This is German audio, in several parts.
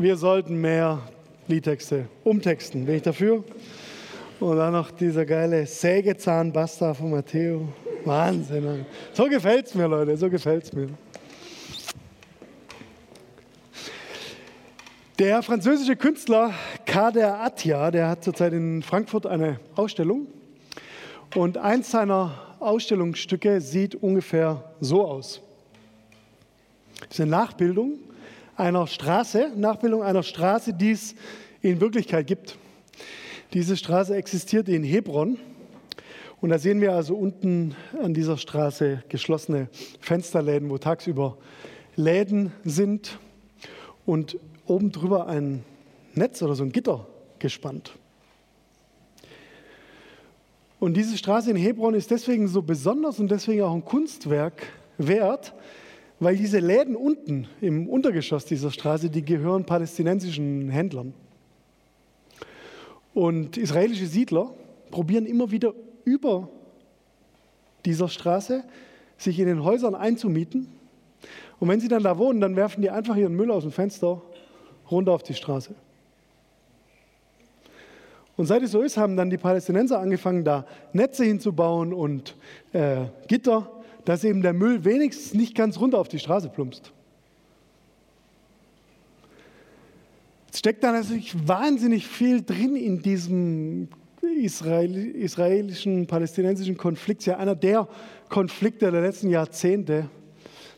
wir sollten mehr Liedtexte umtexten. Bin ich dafür? Und dann noch dieser geile Sägezahnbasta von Matteo. Wahnsinn. So gefällt es mir, Leute, so gefällt es mir. Der französische Künstler Kader Attia, der hat zurzeit in Frankfurt eine Ausstellung. Und eins seiner Ausstellungsstücke sieht ungefähr so aus. Das ist eine Nachbildung einer Straße, Nachbildung einer Straße, die es in Wirklichkeit gibt. Diese Straße existiert in Hebron. Und da sehen wir also unten an dieser Straße geschlossene Fensterläden, wo tagsüber Läden sind und oben drüber ein Netz oder so ein Gitter gespannt. Und diese Straße in Hebron ist deswegen so besonders und deswegen auch ein Kunstwerk wert, weil diese Läden unten im Untergeschoss dieser Straße, die gehören palästinensischen Händlern. Und israelische Siedler probieren immer wieder über dieser Straße sich in den Häusern einzumieten. Und wenn sie dann da wohnen, dann werfen die einfach ihren Müll aus dem Fenster runter auf die Straße. Und seit es so ist, haben dann die Palästinenser angefangen, da Netze hinzubauen und äh, Gitter dass eben der Müll wenigstens nicht ganz runter auf die Straße plumpst. Es steckt da natürlich wahnsinnig viel drin in diesem Israel, israelischen, palästinensischen Konflikt. Ja, einer der Konflikte der letzten Jahrzehnte,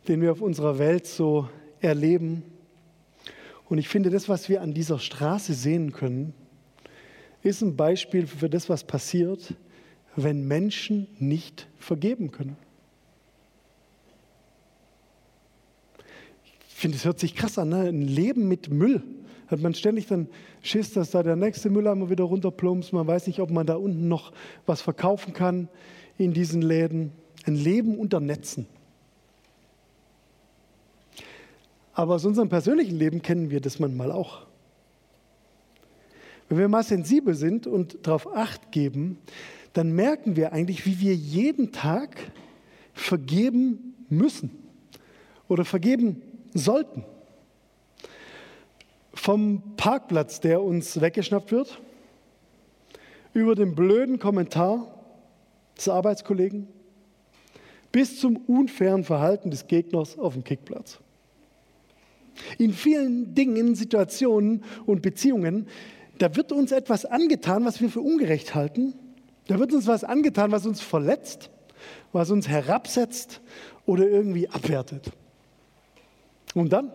den wir auf unserer Welt so erleben. Und ich finde, das, was wir an dieser Straße sehen können, ist ein Beispiel für das, was passiert, wenn Menschen nicht vergeben können. Finde, es hört sich krass an, ne? ein Leben mit Müll. Hat man ständig dann Schiss, dass da der nächste Mülleimer wieder runterplumpst. Man weiß nicht, ob man da unten noch was verkaufen kann in diesen Läden. Ein Leben unter Netzen. Aber aus unserem persönlichen Leben kennen wir das manchmal auch. Wenn wir mal sensibel sind und darauf acht geben, dann merken wir eigentlich, wie wir jeden Tag vergeben müssen oder vergeben sollten. Vom Parkplatz, der uns weggeschnappt wird, über den blöden Kommentar des Arbeitskollegen bis zum unfairen Verhalten des Gegners auf dem Kickplatz. In vielen Dingen, Situationen und Beziehungen, da wird uns etwas angetan, was wir für ungerecht halten. Da wird uns was angetan, was uns verletzt, was uns herabsetzt oder irgendwie abwertet. Und dann?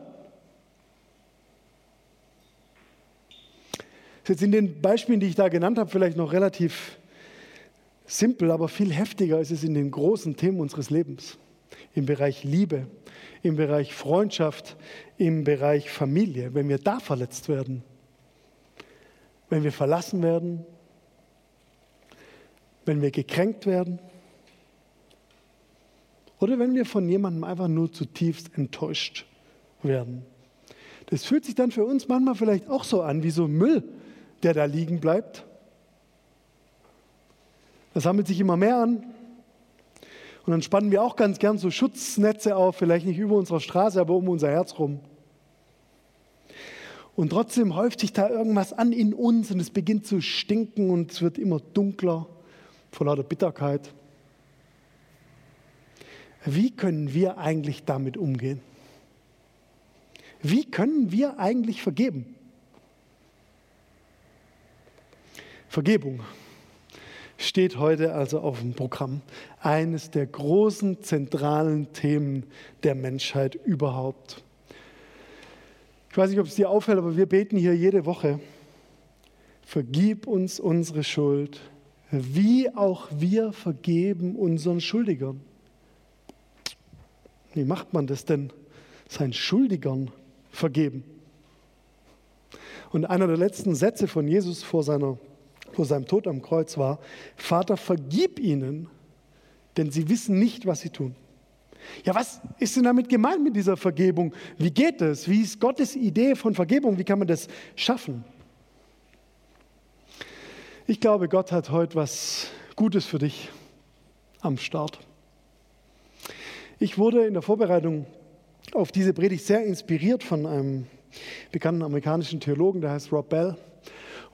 Das ist jetzt in den Beispielen, die ich da genannt habe, vielleicht noch relativ simpel, aber viel heftiger ist es in den großen Themen unseres Lebens. Im Bereich Liebe, im Bereich Freundschaft, im Bereich Familie. Wenn wir da verletzt werden, wenn wir verlassen werden, wenn wir gekränkt werden oder wenn wir von jemandem einfach nur zutiefst enttäuscht werden. Das fühlt sich dann für uns manchmal vielleicht auch so an, wie so Müll, der da liegen bleibt. Das sammelt sich immer mehr an. Und dann spannen wir auch ganz gern so Schutznetze auf, vielleicht nicht über unserer Straße, aber um unser Herz rum. Und trotzdem häuft sich da irgendwas an in uns und es beginnt zu stinken und es wird immer dunkler vor lauter Bitterkeit. Wie können wir eigentlich damit umgehen? Wie können wir eigentlich vergeben? Vergebung steht heute also auf dem Programm. Eines der großen zentralen Themen der Menschheit überhaupt. Ich weiß nicht, ob es dir auffällt, aber wir beten hier jede Woche. Vergib uns unsere Schuld, wie auch wir vergeben unseren Schuldigern. Wie macht man das denn, seinen Schuldigern vergeben. Und einer der letzten Sätze von Jesus vor, seiner, vor seinem Tod am Kreuz war, Vater, vergib ihnen, denn sie wissen nicht, was sie tun. Ja, was ist denn damit gemeint mit dieser Vergebung? Wie geht das? Wie ist Gottes Idee von Vergebung? Wie kann man das schaffen? Ich glaube, Gott hat heute was Gutes für dich am Start. Ich wurde in der Vorbereitung auf diese Predigt sehr inspiriert von einem bekannten amerikanischen Theologen, der heißt Rob Bell.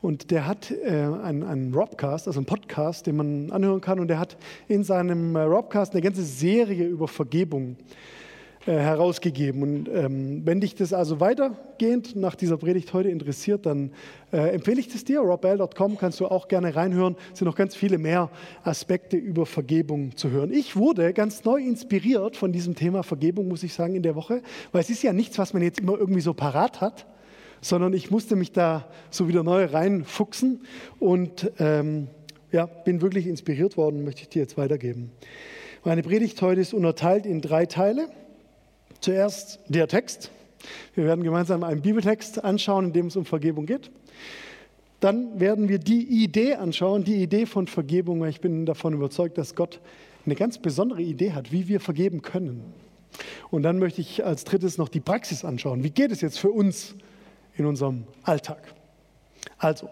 Und der hat äh, einen, einen Robcast, also einen Podcast, den man anhören kann. Und der hat in seinem äh, Robcast eine ganze Serie über Vergebung äh, herausgegeben. Und ähm, wenn dich das also weitergehend nach dieser Predigt heute interessiert, dann äh, empfehle ich das dir. robbell.com kannst du auch gerne reinhören. Es sind noch ganz viele mehr Aspekte über Vergebung zu hören. Ich wurde ganz neu inspiriert von diesem Thema Vergebung, muss ich sagen, in der Woche, weil es ist ja nichts, was man jetzt immer irgendwie so parat hat, sondern ich musste mich da so wieder neu reinfuchsen und ähm, ja, bin wirklich inspiriert worden, möchte ich dir jetzt weitergeben. Meine Predigt heute ist unterteilt in drei Teile. Zuerst der Text. Wir werden gemeinsam einen Bibeltext anschauen, in dem es um Vergebung geht. Dann werden wir die Idee anschauen, die Idee von Vergebung, weil ich bin davon überzeugt, dass Gott eine ganz besondere Idee hat, wie wir vergeben können. Und dann möchte ich als drittes noch die Praxis anschauen. Wie geht es jetzt für uns in unserem Alltag? Also,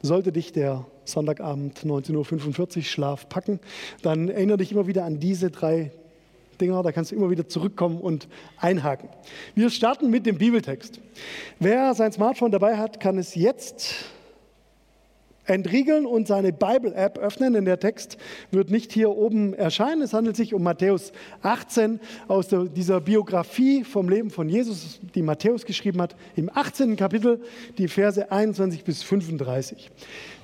sollte dich der Sonntagabend 19.45 Uhr Schlaf packen, dann erinnere dich immer wieder an diese drei Dinger, da kannst du immer wieder zurückkommen und einhaken. Wir starten mit dem Bibeltext. Wer sein Smartphone dabei hat, kann es jetzt entriegeln und seine Bible-App öffnen, denn der Text wird nicht hier oben erscheinen. Es handelt sich um Matthäus 18 aus der, dieser Biografie vom Leben von Jesus, die Matthäus geschrieben hat, im 18. Kapitel, die Verse 21 bis 35.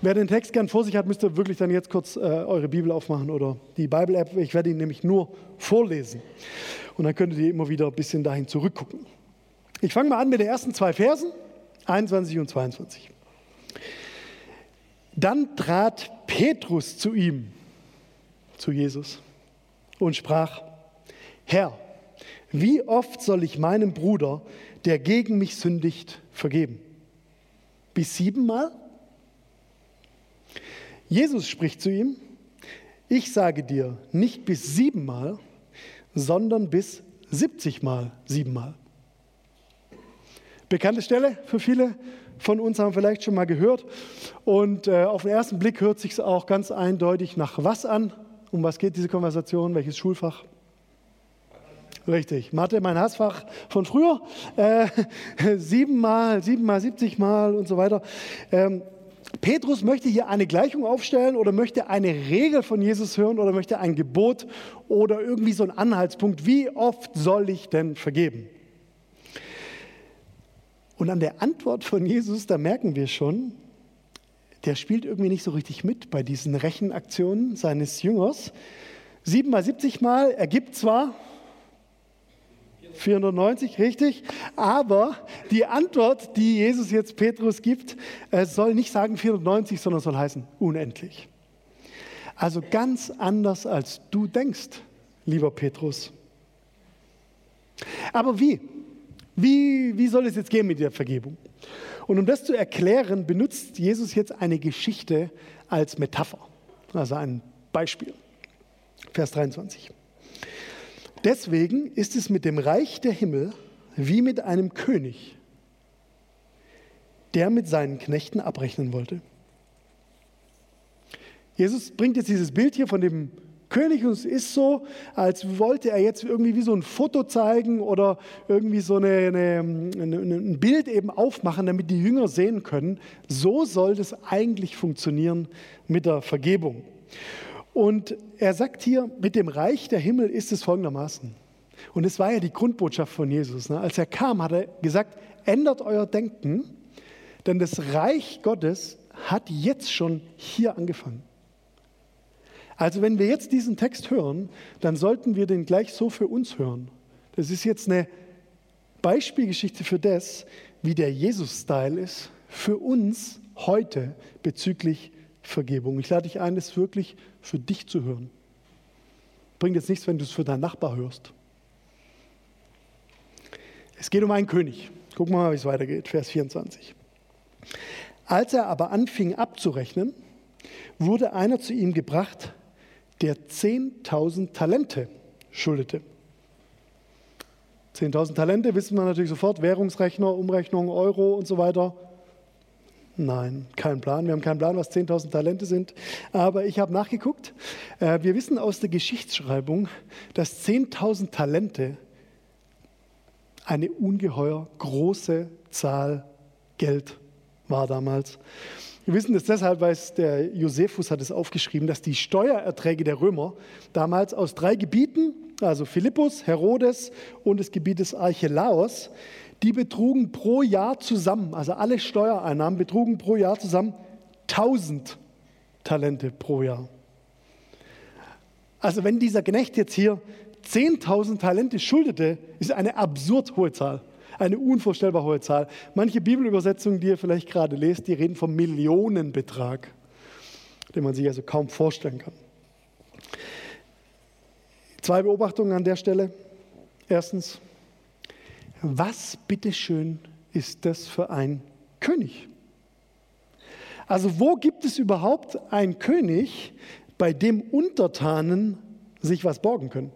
Wer den Text gern vor sich hat, müsst ihr wirklich dann jetzt kurz äh, eure Bibel aufmachen oder die Bible-App. Ich werde ihn nämlich nur vorlesen. Und dann könntet ihr immer wieder ein bisschen dahin zurückgucken. Ich fange mal an mit den ersten zwei Versen, 21 und 22. Dann trat Petrus zu ihm, zu Jesus, und sprach, Herr, wie oft soll ich meinem Bruder, der gegen mich sündigt, vergeben? Bis siebenmal? Jesus spricht zu ihm, ich sage dir, nicht bis siebenmal, sondern bis siebzigmal siebenmal. Bekannte Stelle für viele von uns haben vielleicht schon mal gehört. Und äh, auf den ersten Blick hört sich auch ganz eindeutig nach was an. Um was geht diese Konversation? Welches Schulfach? Richtig, Mathe, mein Hassfach von früher. Äh, siebenmal, siebenmal, siebzigmal und so weiter. Ähm, Petrus möchte hier eine Gleichung aufstellen oder möchte eine Regel von Jesus hören oder möchte ein Gebot oder irgendwie so einen Anhaltspunkt. Wie oft soll ich denn vergeben? Und an der Antwort von Jesus, da merken wir schon, der spielt irgendwie nicht so richtig mit bei diesen Rechenaktionen seines Jüngers. Sieben mal 70 Mal ergibt zwar 490, richtig, aber die Antwort, die Jesus jetzt Petrus gibt, soll nicht sagen 490, sondern soll heißen unendlich. Also ganz anders, als du denkst, lieber Petrus. Aber wie? Wie, wie soll es jetzt gehen mit der Vergebung? Und um das zu erklären, benutzt Jesus jetzt eine Geschichte als Metapher, also ein Beispiel. Vers 23. Deswegen ist es mit dem Reich der Himmel wie mit einem König, der mit seinen Knechten abrechnen wollte. Jesus bringt jetzt dieses Bild hier von dem König und es ist so, als wollte er jetzt irgendwie wie so ein Foto zeigen oder irgendwie so eine, eine, eine, ein Bild eben aufmachen, damit die Jünger sehen können. So soll das eigentlich funktionieren mit der Vergebung. Und er sagt hier, mit dem Reich der Himmel ist es folgendermaßen. Und es war ja die Grundbotschaft von Jesus. Ne? Als er kam, hat er gesagt, ändert euer Denken, denn das Reich Gottes hat jetzt schon hier angefangen. Also wenn wir jetzt diesen Text hören, dann sollten wir den gleich so für uns hören. Das ist jetzt eine Beispielgeschichte für das, wie der Jesus-Style ist für uns heute bezüglich Vergebung. Ich lade dich ein, das wirklich für dich zu hören. Bringt jetzt nichts, wenn du es für deinen Nachbar hörst. Es geht um einen König. Gucken wir mal, wie es weitergeht. Vers 24. Als er aber anfing abzurechnen, wurde einer zu ihm gebracht, der 10.000 Talente schuldete. 10.000 Talente wissen wir natürlich sofort, Währungsrechner, Umrechnung, Euro und so weiter. Nein, kein Plan. Wir haben keinen Plan, was 10.000 Talente sind. Aber ich habe nachgeguckt. Äh, wir wissen aus der Geschichtsschreibung, dass 10.000 Talente eine ungeheuer große Zahl Geld war damals. Wir wissen das deshalb, weil es der Josephus hat es aufgeschrieben, dass die Steuererträge der Römer damals aus drei Gebieten, also Philippus, Herodes und des Gebietes Archelaos, die betrugen pro Jahr zusammen, also alle Steuereinnahmen betrugen pro Jahr zusammen 1000 Talente pro Jahr. Also wenn dieser Knecht jetzt hier 10.000 Talente schuldete, ist eine absurd hohe Zahl. Eine unvorstellbar hohe Zahl. Manche Bibelübersetzungen, die ihr vielleicht gerade lest, die reden vom Millionenbetrag, den man sich also kaum vorstellen kann. Zwei Beobachtungen an der Stelle. Erstens, was bitteschön ist das für ein König? Also wo gibt es überhaupt einen König, bei dem Untertanen sich was borgen können?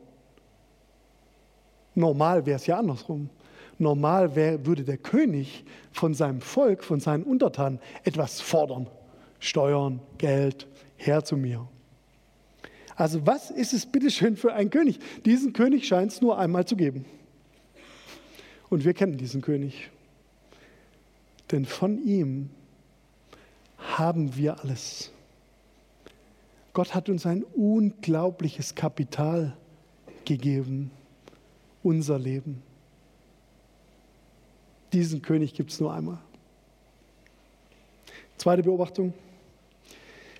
Normal wäre es ja andersrum. Normal wär, würde der König von seinem Volk, von seinen Untertanen etwas fordern. Steuern, Geld, her zu mir. Also was ist es bitteschön für ein König? Diesen König scheint es nur einmal zu geben. Und wir kennen diesen König. Denn von ihm haben wir alles. Gott hat uns ein unglaubliches Kapital gegeben, unser Leben. Diesen König gibt es nur einmal. Zweite Beobachtung.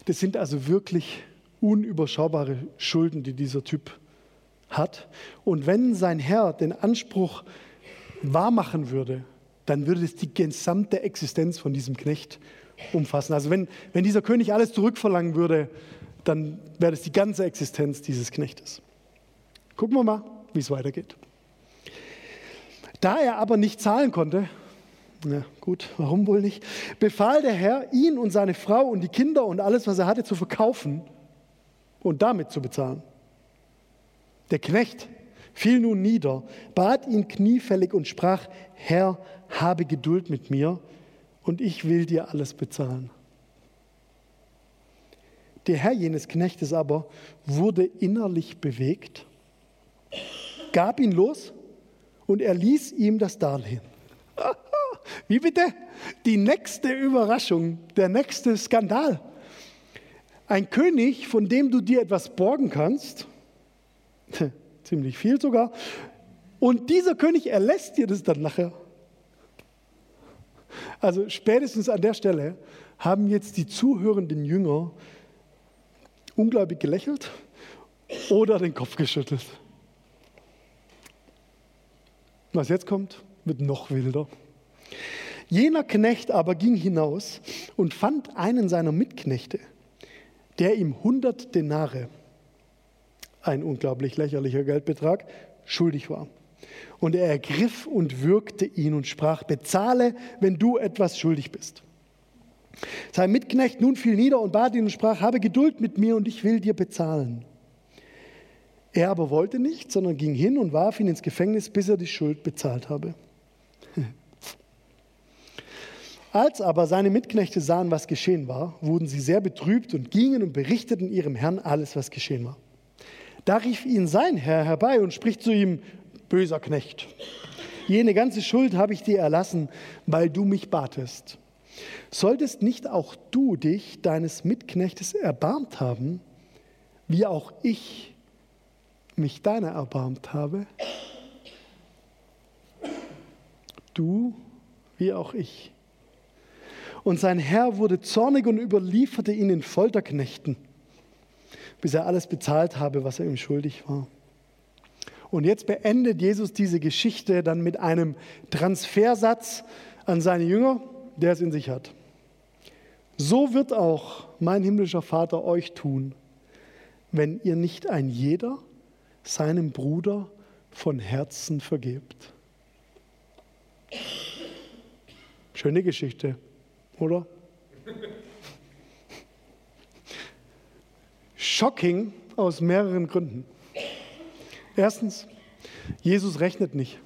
Das sind also wirklich unüberschaubare Schulden, die dieser Typ hat. Und wenn sein Herr den Anspruch wahrmachen würde, dann würde es die gesamte Existenz von diesem Knecht umfassen. Also wenn, wenn dieser König alles zurückverlangen würde, dann wäre das die ganze Existenz dieses Knechtes. Gucken wir mal, wie es weitergeht. Da er aber nicht zahlen konnte, na gut, warum wohl nicht, befahl der Herr, ihn und seine Frau und die Kinder und alles, was er hatte, zu verkaufen und damit zu bezahlen. Der Knecht fiel nun nieder, bat ihn kniefällig und sprach, Herr, habe Geduld mit mir und ich will dir alles bezahlen. Der Herr jenes Knechtes aber wurde innerlich bewegt, gab ihn los und er ließ ihm das Darlehen. Wie bitte? Die nächste Überraschung, der nächste Skandal. Ein König, von dem du dir etwas borgen kannst, ziemlich viel sogar, und dieser König erlässt dir das dann nachher. Also spätestens an der Stelle haben jetzt die zuhörenden Jünger ungläubig gelächelt oder den Kopf geschüttelt. Was jetzt kommt, wird noch wilder. Jener Knecht aber ging hinaus und fand einen seiner Mitknechte, der ihm 100 Denare, ein unglaublich lächerlicher Geldbetrag, schuldig war. Und er ergriff und würgte ihn und sprach, bezahle, wenn du etwas schuldig bist. Sein Mitknecht nun fiel nieder und bat ihn und sprach, habe Geduld mit mir und ich will dir bezahlen. Er aber wollte nicht, sondern ging hin und warf ihn ins Gefängnis, bis er die Schuld bezahlt habe. Als aber seine Mitknechte sahen, was geschehen war, wurden sie sehr betrübt und gingen und berichteten ihrem Herrn alles, was geschehen war. Da rief ihn sein Herr herbei und spricht zu ihm, böser Knecht, jene ganze Schuld habe ich dir erlassen, weil du mich batest. Solltest nicht auch du dich deines Mitknechtes erbarmt haben, wie auch ich mich deiner erbarmt habe, du wie auch ich. Und sein Herr wurde zornig und überlieferte ihn in Folterknechten, bis er alles bezahlt habe, was er ihm schuldig war. Und jetzt beendet Jesus diese Geschichte dann mit einem Transfersatz an seine Jünger, der es in sich hat. So wird auch mein himmlischer Vater euch tun, wenn ihr nicht ein jeder seinem Bruder von Herzen vergebt. Schöne Geschichte, oder? Shocking aus mehreren Gründen. Erstens, Jesus rechnet nicht.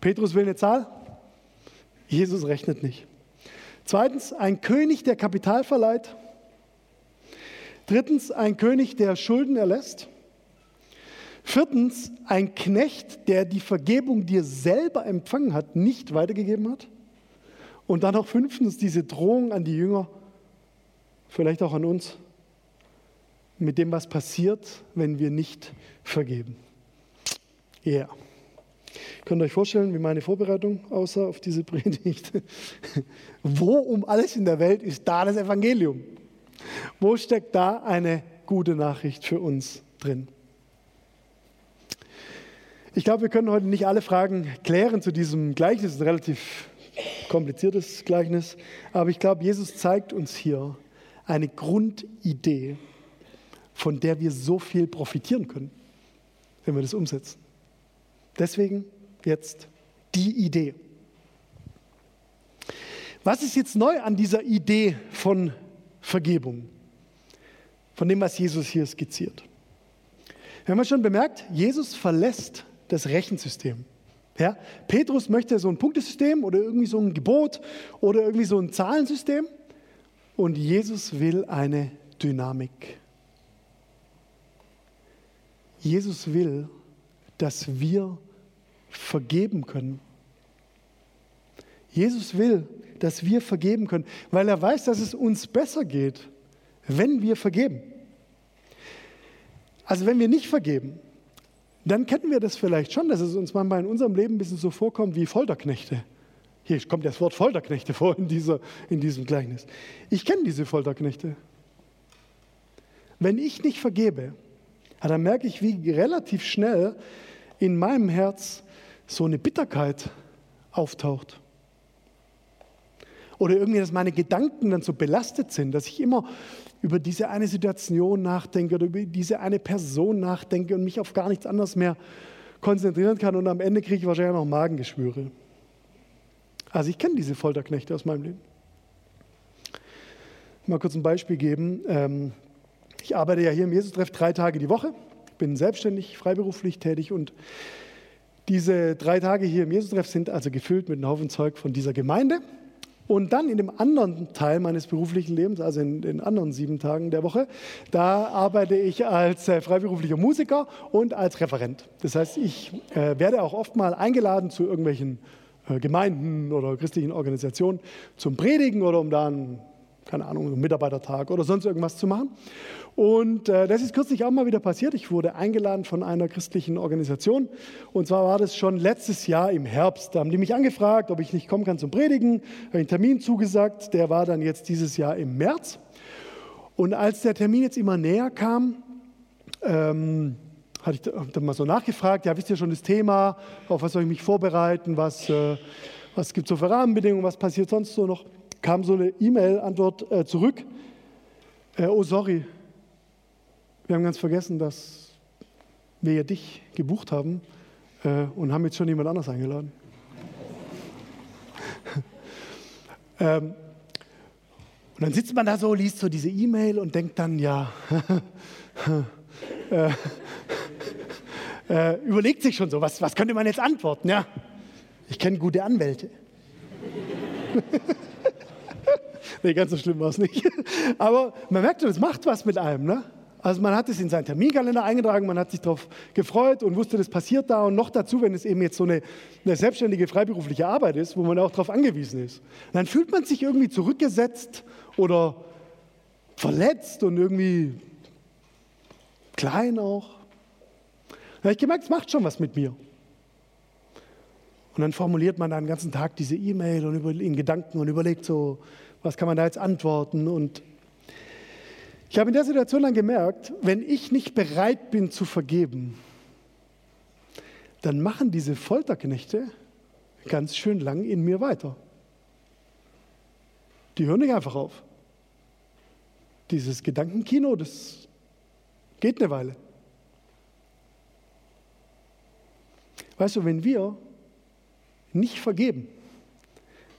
Petrus will eine Zahl, Jesus rechnet nicht. Zweitens, ein König, der Kapital verleiht, Drittens, ein König, der Schulden erlässt. Viertens, ein Knecht, der die Vergebung, die er selber empfangen hat, nicht weitergegeben hat. Und dann auch fünftens diese Drohung an die Jünger, vielleicht auch an uns, mit dem, was passiert, wenn wir nicht vergeben. Ja. Yeah. Könnt ihr euch vorstellen, wie meine Vorbereitung aussah auf diese Predigt? Wo um alles in der Welt ist da das Evangelium? Wo steckt da eine gute Nachricht für uns drin? Ich glaube, wir können heute nicht alle Fragen klären zu diesem Gleichnis, ein relativ kompliziertes Gleichnis, aber ich glaube, Jesus zeigt uns hier eine Grundidee, von der wir so viel profitieren können, wenn wir das umsetzen. Deswegen jetzt die Idee. Was ist jetzt neu an dieser Idee von Vergebung? Von dem, was Jesus hier skizziert. Wir haben schon bemerkt, Jesus verlässt das Rechensystem. Ja? Petrus möchte so ein Punktesystem oder irgendwie so ein Gebot oder irgendwie so ein Zahlensystem und Jesus will eine Dynamik. Jesus will, dass wir vergeben können. Jesus will, dass wir vergeben können, weil er weiß, dass es uns besser geht, wenn wir vergeben. Also wenn wir nicht vergeben, dann kennen wir das vielleicht schon, dass es uns manchmal in unserem Leben ein bisschen so vorkommt wie Folterknechte. Hier kommt das Wort Folterknechte vor in, dieser, in diesem Gleichnis. Ich kenne diese Folterknechte. Wenn ich nicht vergebe, dann merke ich, wie relativ schnell in meinem Herz so eine Bitterkeit auftaucht. Oder irgendwie, dass meine Gedanken dann so belastet sind, dass ich immer über diese eine Situation nachdenke oder über diese eine Person nachdenke und mich auf gar nichts anderes mehr konzentrieren kann und am Ende kriege ich wahrscheinlich noch Magengeschwüre. Also ich kenne diese Folterknechte aus meinem Leben. Mal kurz ein Beispiel geben. Ähm, ich arbeite ja hier im Jesus-Treff drei Tage die Woche, bin selbstständig, freiberuflich tätig und diese drei Tage hier im Jesus-Treff sind also gefüllt mit einem Haufen Zeug von dieser Gemeinde. Und dann in dem anderen Teil meines beruflichen Lebens, also in den anderen sieben Tagen der Woche, da arbeite ich als äh, freiberuflicher Musiker und als Referent. Das heißt, ich äh, werde auch oft mal eingeladen zu irgendwelchen äh, Gemeinden oder christlichen Organisationen zum Predigen oder um da einen, keine Ahnung, Mitarbeitertag oder sonst irgendwas zu machen. Und äh, das ist kürzlich auch mal wieder passiert. Ich wurde eingeladen von einer christlichen Organisation. Und zwar war das schon letztes Jahr im Herbst. Da haben die mich angefragt, ob ich nicht kommen kann zum Predigen. Habe einen Termin zugesagt. Der war dann jetzt dieses Jahr im März. Und als der Termin jetzt immer näher kam, ähm, hatte ich dann mal so nachgefragt, ja, wisst ihr schon das Thema, auf was soll ich mich vorbereiten, was, äh, was gibt es so für Rahmenbedingungen, was passiert sonst so noch? Kam so eine E-Mail-Antwort äh, zurück, äh, oh sorry, wir haben ganz vergessen, dass wir ja dich gebucht haben äh, und haben jetzt schon jemand anders eingeladen. ähm, und dann sitzt man da so, liest so diese E-Mail und denkt dann, ja, äh, äh, überlegt sich schon so, was, was könnte man jetzt antworten? Ja, ich kenne gute Anwälte. Nee, ganz so schlimm war es nicht. Aber man merkt es macht was mit einem. Ne? Also man hat es in seinen Terminkalender eingetragen, man hat sich darauf gefreut und wusste, das passiert da. Und noch dazu, wenn es eben jetzt so eine, eine selbstständige freiberufliche Arbeit ist, wo man auch darauf angewiesen ist, dann fühlt man sich irgendwie zurückgesetzt oder verletzt und irgendwie klein auch. Da habe ich gemerkt, es macht schon was mit mir. Und dann formuliert man dann den ganzen Tag diese E-Mail und in Gedanken und überlegt so, was kann man da jetzt antworten und ich habe in der Situation dann gemerkt, wenn ich nicht bereit bin zu vergeben, dann machen diese Folterknechte ganz schön lang in mir weiter. Die hören nicht einfach auf. Dieses Gedankenkino, das geht eine Weile. Weißt du, wenn wir nicht vergeben,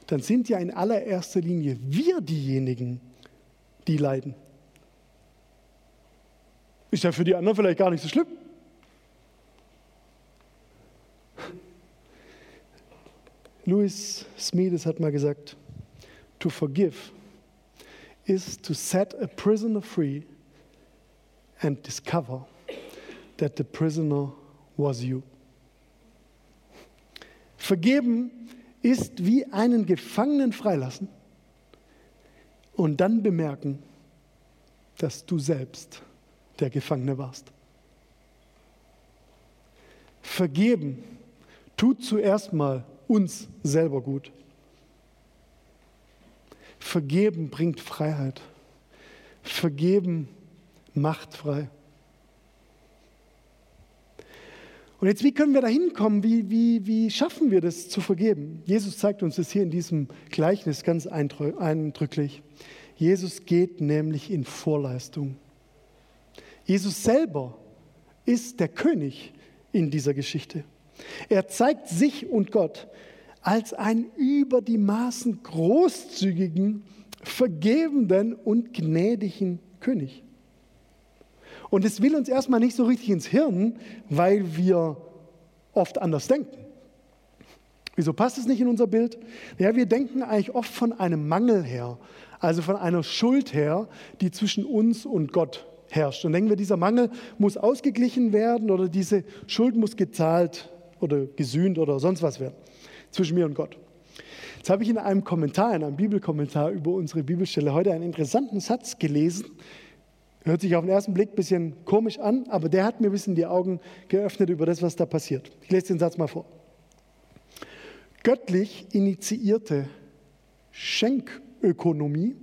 dann sind ja in allererster Linie wir diejenigen, die leiden. Ist ja für die anderen vielleicht gar nicht so schlimm. Louis Smedes hat mal gesagt, to forgive is to set a prisoner free and discover that the prisoner was you. Vergeben ist wie einen Gefangenen freilassen und dann bemerken, dass du selbst der Gefangene warst. Vergeben tut zuerst mal uns selber gut. Vergeben bringt Freiheit. Vergeben macht frei. Und jetzt, wie können wir da hinkommen? Wie, wie, wie schaffen wir das zu vergeben? Jesus zeigt uns das hier in diesem Gleichnis ganz eindrücklich. Jesus geht nämlich in Vorleistung. Jesus selber ist der König in dieser Geschichte. Er zeigt sich und Gott als einen über die Maßen großzügigen, vergebenden und gnädigen König. Und es will uns erstmal nicht so richtig ins Hirn, weil wir oft anders denken. Wieso passt es nicht in unser Bild? Ja, wir denken eigentlich oft von einem Mangel her, also von einer Schuld her, die zwischen uns und Gott herrscht. Und denken wir, dieser Mangel muss ausgeglichen werden oder diese Schuld muss gezahlt oder gesühnt oder sonst was werden zwischen mir und Gott. Jetzt habe ich in einem Kommentar, in einem Bibelkommentar über unsere Bibelstelle heute einen interessanten Satz gelesen. Hört sich auf den ersten Blick ein bisschen komisch an, aber der hat mir ein bisschen die Augen geöffnet über das, was da passiert. Ich lese den Satz mal vor. Göttlich initiierte Schenkökonomie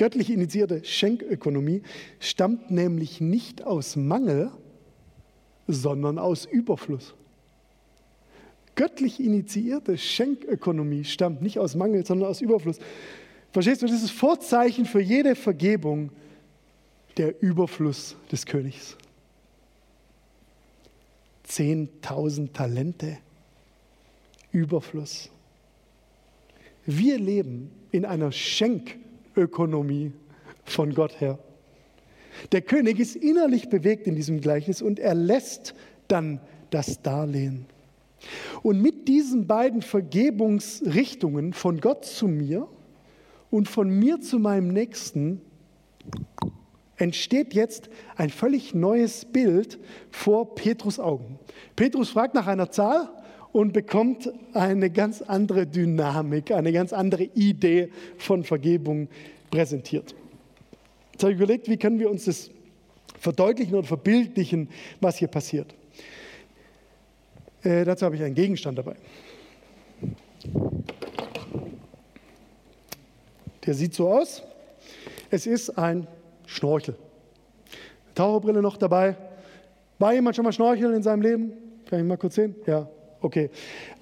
Göttlich initiierte Schenkökonomie stammt nämlich nicht aus Mangel, sondern aus Überfluss. Göttlich initiierte Schenkökonomie stammt nicht aus Mangel, sondern aus Überfluss. Verstehst du, das ist Vorzeichen für jede Vergebung der Überfluss des Königs. Zehntausend Talente, Überfluss. Wir leben in einer Schenkökonomie. Ökonomie von Gott her. Der König ist innerlich bewegt in diesem Gleichnis und er lässt dann das Darlehen. Und mit diesen beiden Vergebungsrichtungen von Gott zu mir und von mir zu meinem Nächsten entsteht jetzt ein völlig neues Bild vor Petrus Augen. Petrus fragt nach einer Zahl und bekommt eine ganz andere Dynamik, eine ganz andere Idee von Vergebung präsentiert. Jetzt habe ich überlegt, wie können wir uns das verdeutlichen oder verbildlichen, was hier passiert. Äh, dazu habe ich einen Gegenstand dabei. Der sieht so aus. Es ist ein Schnorchel. Taucherbrille noch dabei. War jemand schon mal schnorcheln in seinem Leben? Kann ich mal kurz sehen? Ja, Okay.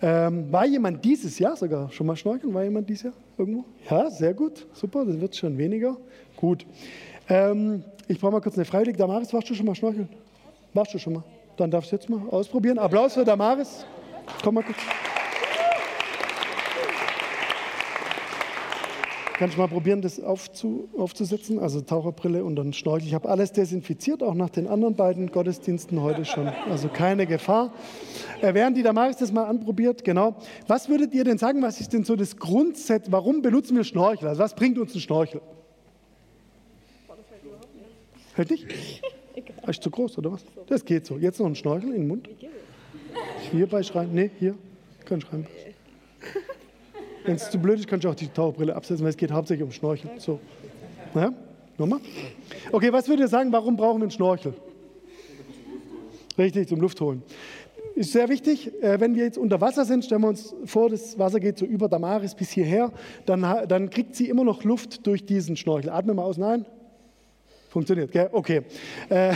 Ähm, war jemand dieses Jahr sogar schon mal schnorcheln? War jemand dieses Jahr irgendwo? Ja, sehr gut. Super, das wird schon weniger. Gut. Ähm, ich brauche mal kurz eine Freiwillige. Damaris, warst du schon mal schnorcheln? Warst du schon mal? Dann darfst du jetzt mal ausprobieren. Applaus für Damaris. Komm mal kurz. Kann ich mal probieren, das aufzu, aufzusetzen? Also Taucherbrille und dann Schnorchel. Ich habe alles desinfiziert, auch nach den anderen beiden Gottesdiensten heute schon. Also keine Gefahr. Äh, während die Damaris das mal anprobiert, genau. Was würdet ihr denn sagen, was ist denn so das Grundset, warum benutzen wir Schnorchel? Also was bringt uns ein Schnorchel? Hält nicht? Ist zu groß, oder was? Das geht so. Jetzt noch ein Schnorchel in den Mund. Hierbei schreien. Nee, hier. Kann schreien. Wenn es zu blöd ist, kannst du auch die Taucherbrille absetzen, weil es geht hauptsächlich um Schnorchel. So. Ja? Nochmal? Okay, was würdet ihr sagen, warum brauchen wir einen Schnorchel? Richtig, zum Luft holen. Ist sehr wichtig, äh, wenn wir jetzt unter Wasser sind, stellen wir uns vor, das Wasser geht so über Damaris bis hierher, dann, dann kriegt sie immer noch Luft durch diesen Schnorchel. Atme mal aus, nein. Funktioniert, gell? Okay. Äh,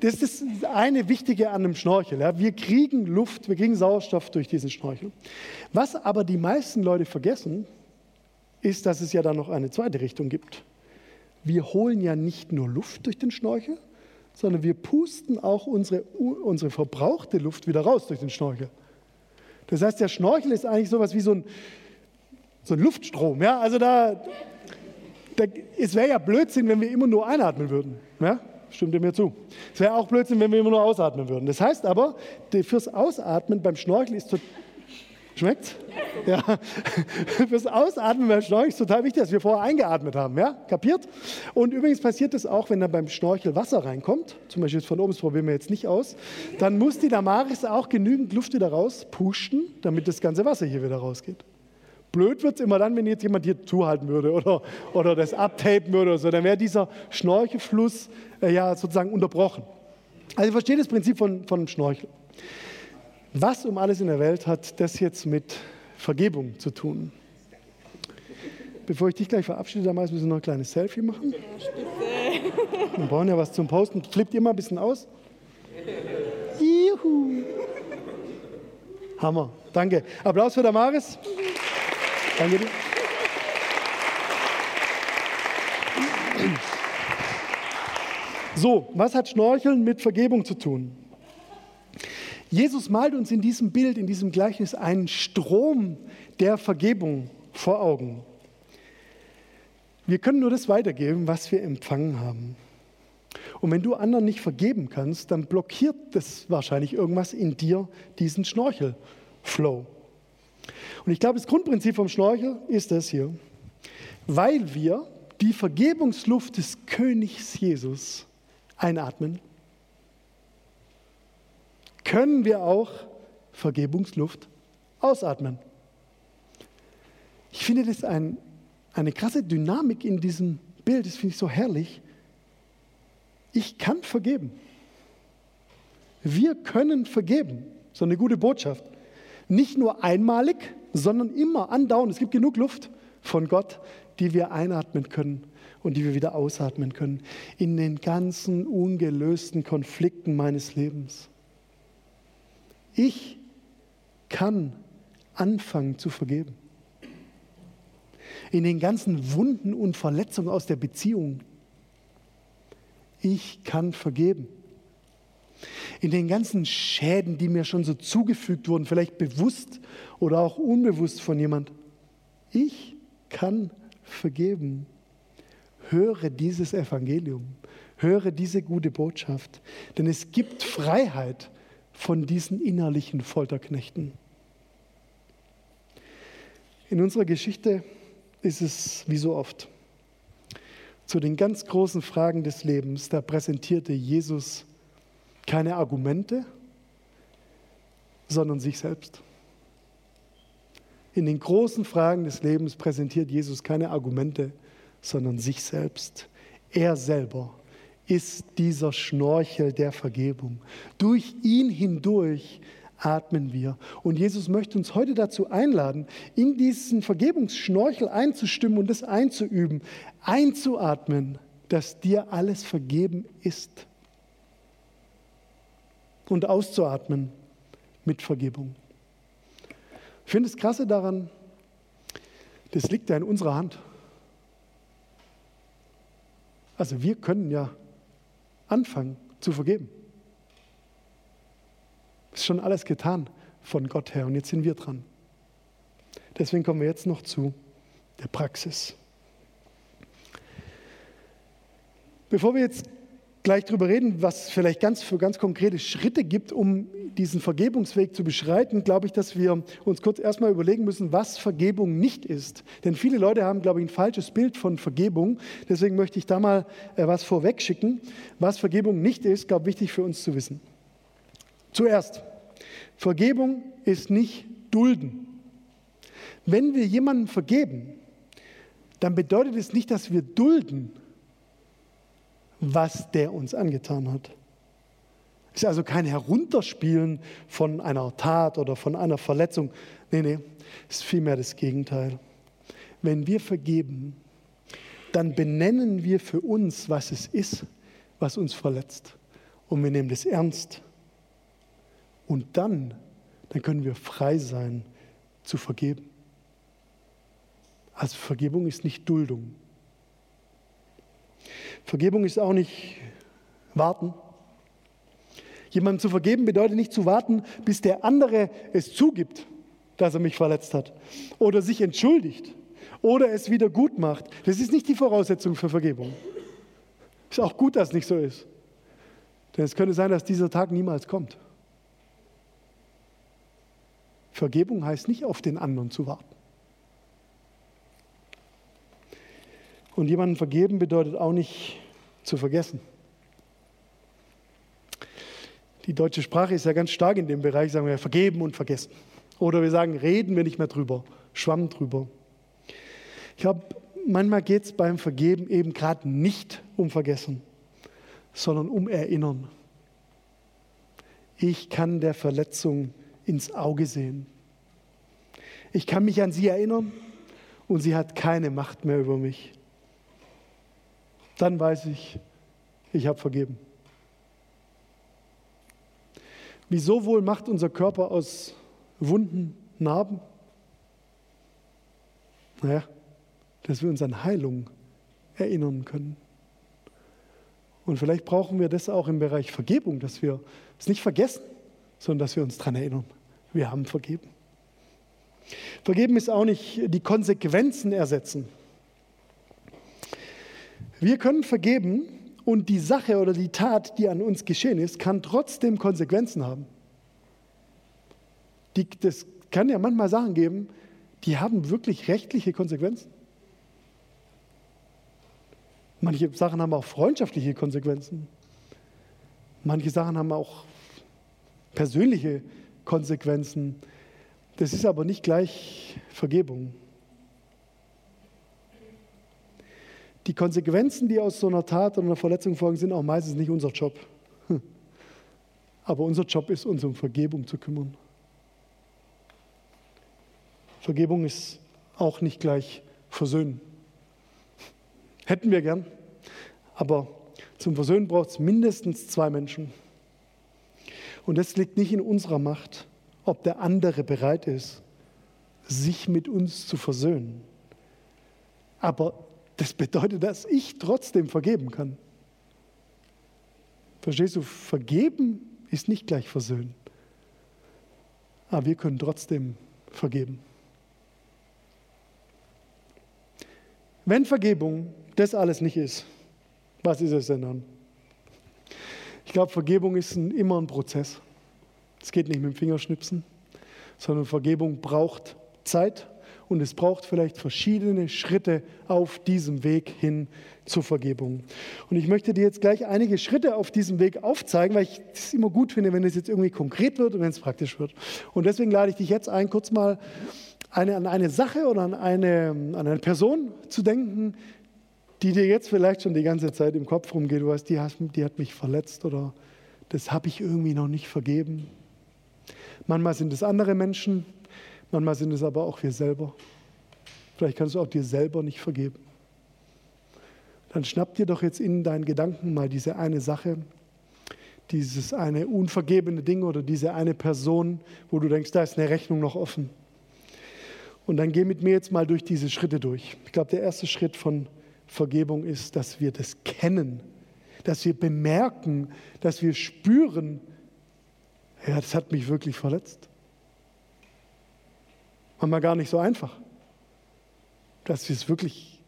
das ist eine Wichtige an einem Schnorchel. Wir kriegen Luft, wir kriegen Sauerstoff durch diesen Schnorchel. Was aber die meisten Leute vergessen, ist, dass es ja dann noch eine zweite Richtung gibt. Wir holen ja nicht nur Luft durch den Schnorchel, sondern wir pusten auch unsere, unsere verbrauchte Luft wieder raus durch den Schnorchel. Das heißt, der Schnorchel ist eigentlich sowas wie so ein, so ein Luftstrom. Ja? Also da, da, es wäre ja Blödsinn, wenn wir immer nur einatmen würden. Ja? Stimmt ihr mir zu? Es wäre auch Blödsinn, wenn wir immer nur ausatmen würden. Das heißt aber, fürs Ausatmen beim Schnorcheln ist Schmeckt's? Ja. Fürs Ausatmen beim Schnorcheln ist total wichtig, dass wir vorher eingeatmet haben. Ja? Kapiert? Und übrigens passiert es auch, wenn da beim Schnorchel Wasser reinkommt. Zum Beispiel von oben, das probieren wir jetzt nicht aus. Dann muss die Damaris auch genügend Luft wieder rauspusten, damit das ganze Wasser hier wieder rausgeht. Blöd wird es immer dann, wenn jetzt jemand hier zuhalten würde oder, oder das abtapen würde oder so. Dann wäre dieser Schnorchelfluss äh, ja sozusagen unterbrochen. Also ihr versteht das Prinzip von, von Schnorchel. Was um alles in der Welt hat das jetzt mit Vergebung zu tun? Bevor ich dich gleich verabschiede, damals müssen wir noch ein kleines Selfie machen. Wir brauchen ja was zum Posten. Flippt ihr mal ein bisschen aus? Juhu. Hammer. Danke. Applaus für Damaris. Danke dir. So, was hat Schnorcheln mit Vergebung zu tun? Jesus malt uns in diesem Bild, in diesem Gleichnis einen Strom der Vergebung vor Augen. Wir können nur das weitergeben, was wir empfangen haben. Und wenn du anderen nicht vergeben kannst, dann blockiert das wahrscheinlich irgendwas in dir, diesen Schnorchelflow. Und ich glaube, das Grundprinzip vom Schnorchel ist das hier. Weil wir die Vergebungsluft des Königs Jesus einatmen, können wir auch Vergebungsluft ausatmen. Ich finde das ein, eine krasse Dynamik in diesem Bild, das finde ich so herrlich. Ich kann vergeben. Wir können vergeben. So eine gute Botschaft. Nicht nur einmalig, sondern immer andauernd. Es gibt genug Luft von Gott, die wir einatmen können und die wir wieder ausatmen können. In den ganzen ungelösten Konflikten meines Lebens. Ich kann anfangen zu vergeben. In den ganzen Wunden und Verletzungen aus der Beziehung. Ich kann vergeben. In den ganzen Schäden, die mir schon so zugefügt wurden, vielleicht bewusst oder auch unbewusst von jemand. Ich kann vergeben. Höre dieses Evangelium. Höre diese gute Botschaft. Denn es gibt Freiheit von diesen innerlichen Folterknechten. In unserer Geschichte ist es wie so oft. Zu den ganz großen Fragen des Lebens, da präsentierte Jesus keine Argumente, sondern sich selbst. In den großen Fragen des Lebens präsentiert Jesus keine Argumente, sondern sich selbst. Er selber ist dieser Schnorchel der Vergebung. Durch ihn hindurch atmen wir. Und Jesus möchte uns heute dazu einladen, in diesen Vergebungsschnorchel einzustimmen und es einzuüben, einzuatmen, dass dir alles vergeben ist. Und auszuatmen mit Vergebung. Ich finde das Krasse daran, das liegt ja in unserer Hand. Also wir können ja anfangen zu vergeben. Ist schon alles getan von Gott her und jetzt sind wir dran. Deswegen kommen wir jetzt noch zu der Praxis. Bevor wir jetzt gleich darüber reden, was vielleicht ganz für ganz konkrete Schritte gibt, um diesen Vergebungsweg zu beschreiten, glaube ich, dass wir uns kurz erstmal überlegen müssen, was Vergebung nicht ist. Denn viele Leute haben, glaube ich, ein falsches Bild von Vergebung. Deswegen möchte ich da mal äh, was vorweg schicken. Was Vergebung nicht ist, glaube ich, wichtig für uns zu wissen. Zuerst, Vergebung ist nicht dulden. Wenn wir jemandem vergeben, dann bedeutet es nicht, dass wir dulden, was der uns angetan hat. Es ist also kein Herunterspielen von einer Tat oder von einer Verletzung. Nee, nee, es ist vielmehr das Gegenteil. Wenn wir vergeben, dann benennen wir für uns, was es ist, was uns verletzt. Und wir nehmen das ernst. Und dann, dann können wir frei sein zu vergeben. Also Vergebung ist nicht Duldung. Vergebung ist auch nicht warten. Jemandem zu vergeben bedeutet nicht zu warten, bis der andere es zugibt, dass er mich verletzt hat oder sich entschuldigt oder es wieder gut macht. Das ist nicht die Voraussetzung für Vergebung. Ist auch gut, dass es nicht so ist. Denn es könnte sein, dass dieser Tag niemals kommt. Vergebung heißt nicht auf den anderen zu warten. Und jemanden vergeben bedeutet auch nicht zu vergessen. Die deutsche Sprache ist ja ganz stark in dem Bereich, sagen wir vergeben und vergessen. Oder wir sagen, reden wir nicht mehr drüber, schwamm drüber. Ich glaube, manchmal geht es beim Vergeben eben gerade nicht um Vergessen, sondern um Erinnern. Ich kann der Verletzung ins Auge sehen. Ich kann mich an sie erinnern und sie hat keine Macht mehr über mich. Dann weiß ich, ich habe vergeben. Wieso wohl macht unser Körper aus Wunden Narben? Naja, dass wir uns an Heilung erinnern können. Und vielleicht brauchen wir das auch im Bereich Vergebung, dass wir es nicht vergessen, sondern dass wir uns daran erinnern. Wir haben vergeben. Vergeben ist auch nicht die Konsequenzen ersetzen. Wir können vergeben, und die Sache oder die Tat, die an uns geschehen ist, kann trotzdem Konsequenzen haben. Die, das kann ja manchmal Sachen geben, die haben wirklich rechtliche Konsequenzen. Manche Sachen haben auch freundschaftliche Konsequenzen. Manche Sachen haben auch persönliche Konsequenzen. Das ist aber nicht gleich Vergebung. Die Konsequenzen, die aus so einer Tat oder einer Verletzung folgen, sind auch meistens nicht unser Job. Aber unser Job ist, uns um Vergebung zu kümmern. Vergebung ist auch nicht gleich Versöhnen. Hätten wir gern, aber zum Versöhnen braucht es mindestens zwei Menschen. Und es liegt nicht in unserer Macht, ob der andere bereit ist, sich mit uns zu versöhnen. Aber das bedeutet, dass ich trotzdem vergeben kann. Verstehst du? Vergeben ist nicht gleich versöhnen. Aber wir können trotzdem vergeben. Wenn Vergebung das alles nicht ist, was ist es denn dann? Ich glaube, Vergebung ist ein, immer ein Prozess. Es geht nicht mit dem Fingerschnipsen, sondern Vergebung braucht Zeit, und es braucht vielleicht verschiedene Schritte auf diesem Weg hin zur Vergebung. Und ich möchte dir jetzt gleich einige Schritte auf diesem Weg aufzeigen, weil ich es immer gut finde, wenn es jetzt irgendwie konkret wird und wenn es praktisch wird. Und deswegen lade ich dich jetzt ein, kurz mal eine, an eine Sache oder an eine, an eine Person zu denken, die dir jetzt vielleicht schon die ganze Zeit im Kopf rumgeht. Du weißt, die hat, die hat mich verletzt oder das habe ich irgendwie noch nicht vergeben. Manchmal sind es andere Menschen, Manchmal sind es aber auch wir selber. Vielleicht kannst du auch dir selber nicht vergeben. Dann schnapp dir doch jetzt in deinen Gedanken mal diese eine Sache, dieses eine unvergebene Ding oder diese eine Person, wo du denkst, da ist eine Rechnung noch offen. Und dann geh mit mir jetzt mal durch diese Schritte durch. Ich glaube, der erste Schritt von Vergebung ist, dass wir das kennen, dass wir bemerken, dass wir spüren, ja, das hat mich wirklich verletzt manchmal gar nicht so einfach, dass wir es wirklich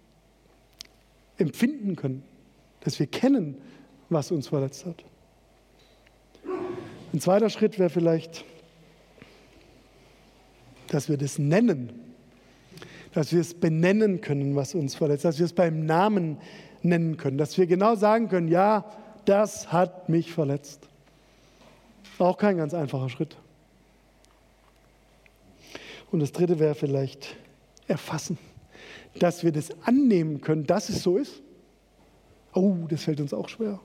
empfinden können, dass wir kennen, was uns verletzt hat. Ein zweiter Schritt wäre vielleicht, dass wir das nennen, dass wir es benennen können, was uns verletzt, dass wir es beim Namen nennen können, dass wir genau sagen können, ja, das hat mich verletzt. Auch kein ganz einfacher Schritt. Und das dritte wäre vielleicht erfassen, dass wir das annehmen können, dass es so ist. Oh, das fällt uns auch schwer.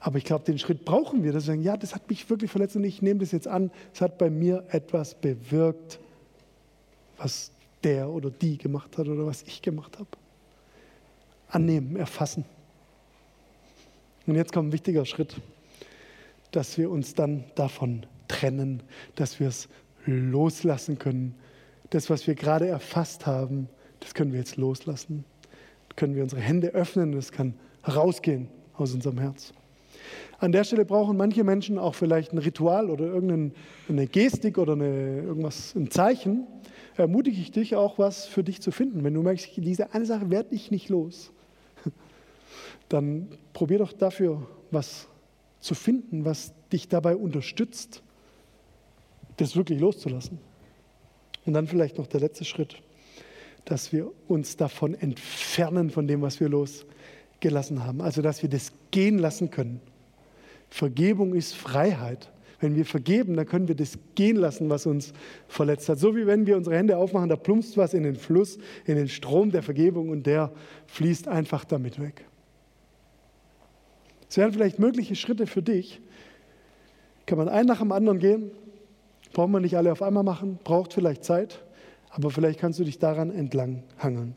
Aber ich glaube, den Schritt brauchen wir, dass wir sagen, ja, das hat mich wirklich verletzt und ich nehme das jetzt an. Es hat bei mir etwas bewirkt, was der oder die gemacht hat oder was ich gemacht habe. Annehmen, erfassen. Und jetzt kommt ein wichtiger Schritt, dass wir uns dann davon trennen, dass wir es loslassen können. Das, was wir gerade erfasst haben, das können wir jetzt loslassen. Da können wir unsere Hände öffnen und es kann rausgehen aus unserem Herz. An der Stelle brauchen manche Menschen auch vielleicht ein Ritual oder irgendeine Gestik oder eine, irgendwas, ein Zeichen. Ermutige ich dich auch, was für dich zu finden. Wenn du merkst, diese eine Sache werde ich nicht los, dann probier doch dafür was zu finden, was dich dabei unterstützt, das wirklich loszulassen. Und dann vielleicht noch der letzte Schritt, dass wir uns davon entfernen, von dem, was wir losgelassen haben. Also, dass wir das gehen lassen können. Vergebung ist Freiheit. Wenn wir vergeben, dann können wir das gehen lassen, was uns verletzt hat. So wie wenn wir unsere Hände aufmachen, da plumpst was in den Fluss, in den Strom der Vergebung und der fließt einfach damit weg. Es wären vielleicht mögliche Schritte für dich. Kann man einen nach dem anderen gehen? Braucht man nicht alle auf einmal machen, braucht vielleicht Zeit, aber vielleicht kannst du dich daran entlang hangeln.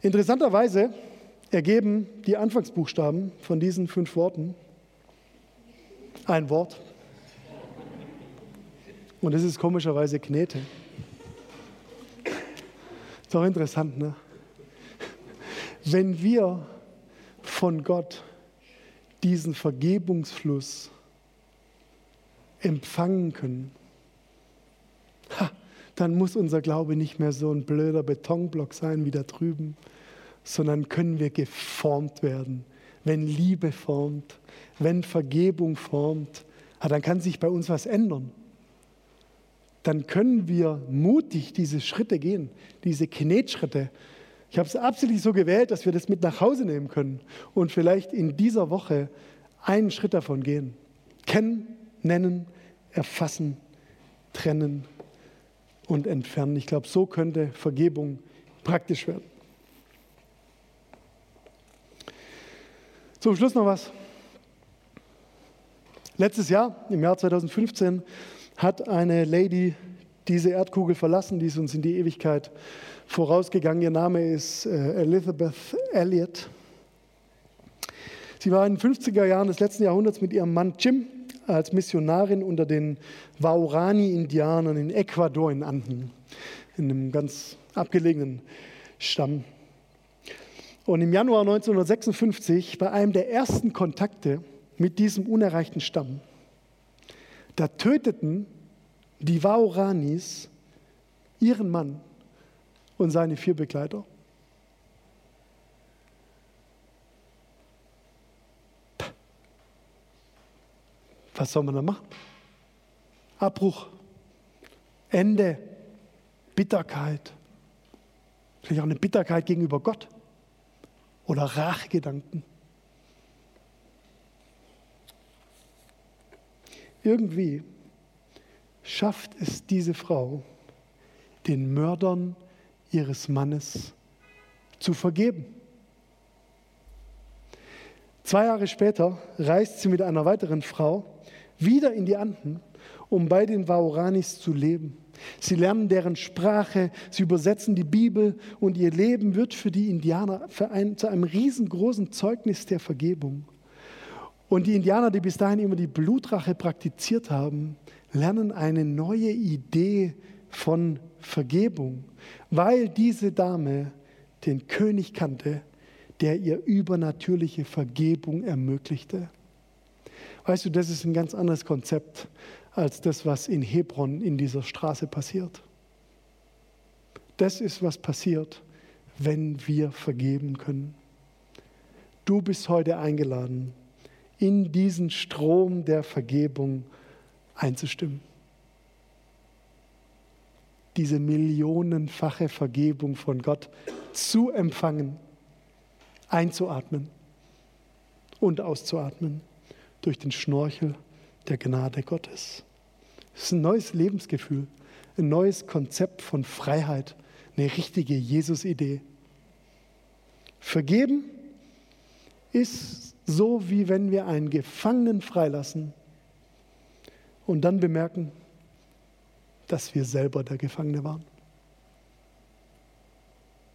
Interessanterweise ergeben die Anfangsbuchstaben von diesen fünf Worten ein Wort. Und es ist komischerweise Knete. Ist doch interessant, ne? Wenn wir von Gott diesen Vergebungsfluss empfangen können, ha, dann muss unser Glaube nicht mehr so ein blöder Betonblock sein wie da drüben, sondern können wir geformt werden wenn Liebe formt, wenn Vergebung formt, dann kann sich bei uns was ändern. Dann können wir mutig diese Schritte gehen, diese Knetschritte. Ich habe es absichtlich so gewählt, dass wir das mit nach Hause nehmen können und vielleicht in dieser Woche einen Schritt davon gehen. Kennen, nennen, erfassen, trennen und entfernen. Ich glaube, so könnte Vergebung praktisch werden. Zum Schluss noch was. Letztes Jahr, im Jahr 2015, hat eine Lady diese Erdkugel verlassen, die ist uns in die Ewigkeit vorausgegangen. Ihr Name ist äh, Elizabeth Elliot. Sie war in den 50er Jahren des letzten Jahrhunderts mit ihrem Mann Jim als Missionarin unter den Waorani-Indianern in Ecuador in Anden, in einem ganz abgelegenen Stamm. Und im Januar 1956, bei einem der ersten Kontakte mit diesem unerreichten Stamm, da töteten die Waoranis ihren Mann und seine vier Begleiter. Was soll man da machen? Abbruch, Ende, Bitterkeit, vielleicht auch eine Bitterkeit gegenüber Gott oder Rachgedanken. Irgendwie schafft es diese Frau, den Mördern ihres Mannes zu vergeben. Zwei Jahre später reist sie mit einer weiteren Frau wieder in die Anden, um bei den Waoranis zu leben. Sie lernen deren Sprache, sie übersetzen die Bibel und ihr Leben wird für die Indianer für ein, zu einem riesengroßen Zeugnis der Vergebung. Und die Indianer, die bis dahin immer die Blutrache praktiziert haben, lernen eine neue Idee von Vergebung, weil diese Dame den König kannte, der ihr übernatürliche Vergebung ermöglichte. Weißt du, das ist ein ganz anderes Konzept als das, was in Hebron in dieser Straße passiert. Das ist, was passiert, wenn wir vergeben können. Du bist heute eingeladen, in diesen Strom der Vergebung einzustimmen. Diese millionenfache Vergebung von Gott zu empfangen, einzuatmen und auszuatmen durch den Schnorchel der Gnade Gottes. Es ist ein neues Lebensgefühl, ein neues Konzept von Freiheit, eine richtige Jesus-Idee. Vergeben ist so, wie wenn wir einen Gefangenen freilassen und dann bemerken, dass wir selber der Gefangene waren.